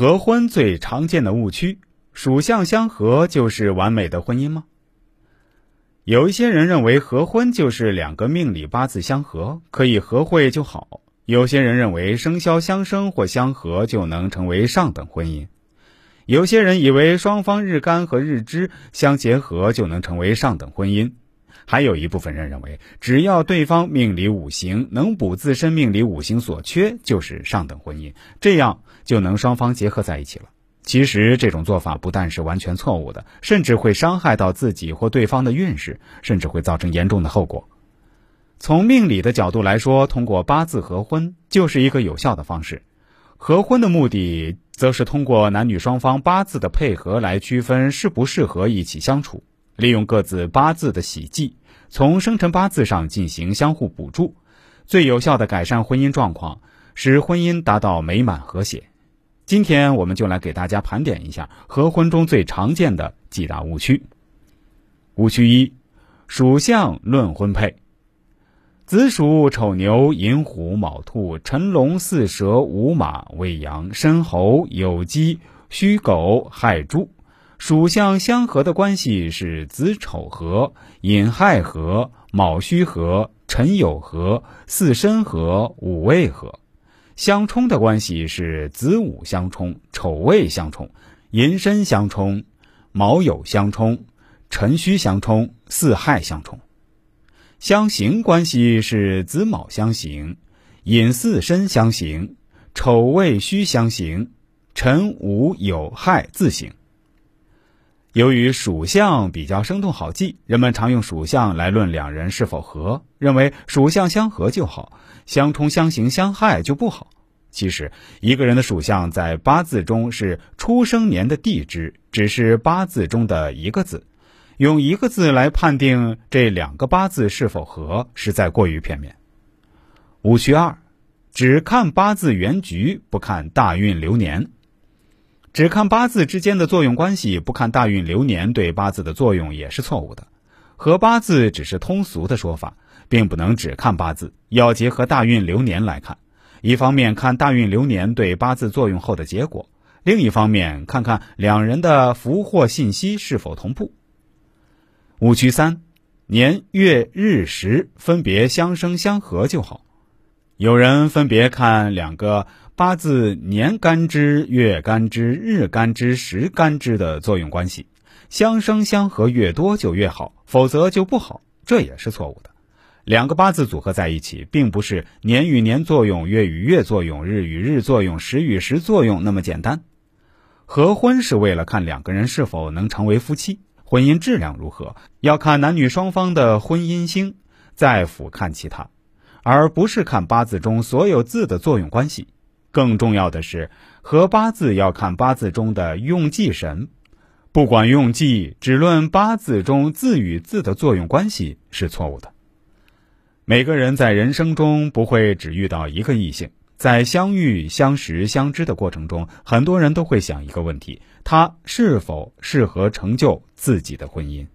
合婚最常见的误区，属相相合就是完美的婚姻吗？有一些人认为合婚就是两个命理八字相合，可以合会就好；有些人认为生肖相生或相合就能成为上等婚姻；有些人以为双方日干和日支相结合就能成为上等婚姻。还有一部分人认为，只要对方命里五行能补自身命里五行所缺，就是上等婚姻，这样就能双方结合在一起了。其实这种做法不但是完全错误的，甚至会伤害到自己或对方的运势，甚至会造成严重的后果。从命理的角度来说，通过八字合婚就是一个有效的方式。合婚的目的，则是通过男女双方八字的配合来区分适不适合一起相处。利用各自八字的喜忌，从生辰八字上进行相互补助，最有效的改善婚姻状况，使婚姻达到美满和谐。今天我们就来给大家盘点一下合婚中最常见的几大误区。误区一：属相论婚配，子鼠、丑牛、寅虎、卯兔、辰龙、巳蛇、午马、未羊、申猴、酉鸡、戌狗、亥猪。属相相合的关系是子丑合、寅亥合、卯戌合、辰酉合、巳申合、午未合；相冲的关系是子午相冲、丑未相冲、寅申相冲、卯酉相冲、辰戌相冲、巳亥相冲；相刑关系是子卯相刑、寅巳申相刑、丑未戌相刑、辰午酉亥自刑。由于属相比较生动好记，人们常用属相来论两人是否合，认为属相相合就好，相冲相刑相害就不好。其实，一个人的属相在八字中是出生年的地支，只是八字中的一个字，用一个字来判定这两个八字是否合，实在过于片面。误区二，只看八字原局，不看大运流年。只看八字之间的作用关系，不看大运流年对八字的作用也是错误的。合八字只是通俗的说法，并不能只看八字，要结合大运流年来看。一方面看大运流年对八字作用后的结果，另一方面看看两人的福祸信息是否同步。误区三：年月日时分别相生相合就好。有人分别看两个。八字年干支、月干支、日干支、时干支的作用关系，相生相合越多就越好，否则就不好，这也是错误的。两个八字组合在一起，并不是年与年作用、月与月作用、日与日作用、时与时作用那么简单。合婚是为了看两个人是否能成为夫妻，婚姻质量如何，要看男女双方的婚姻星，再俯瞰其他，而不是看八字中所有字的作用关系。更重要的是，合八字要看八字中的用忌神，不管用忌，只论八字中字与字的作用关系是错误的。每个人在人生中不会只遇到一个异性，在相遇、相识、相知的过程中，很多人都会想一个问题：他是否适合成就自己的婚姻？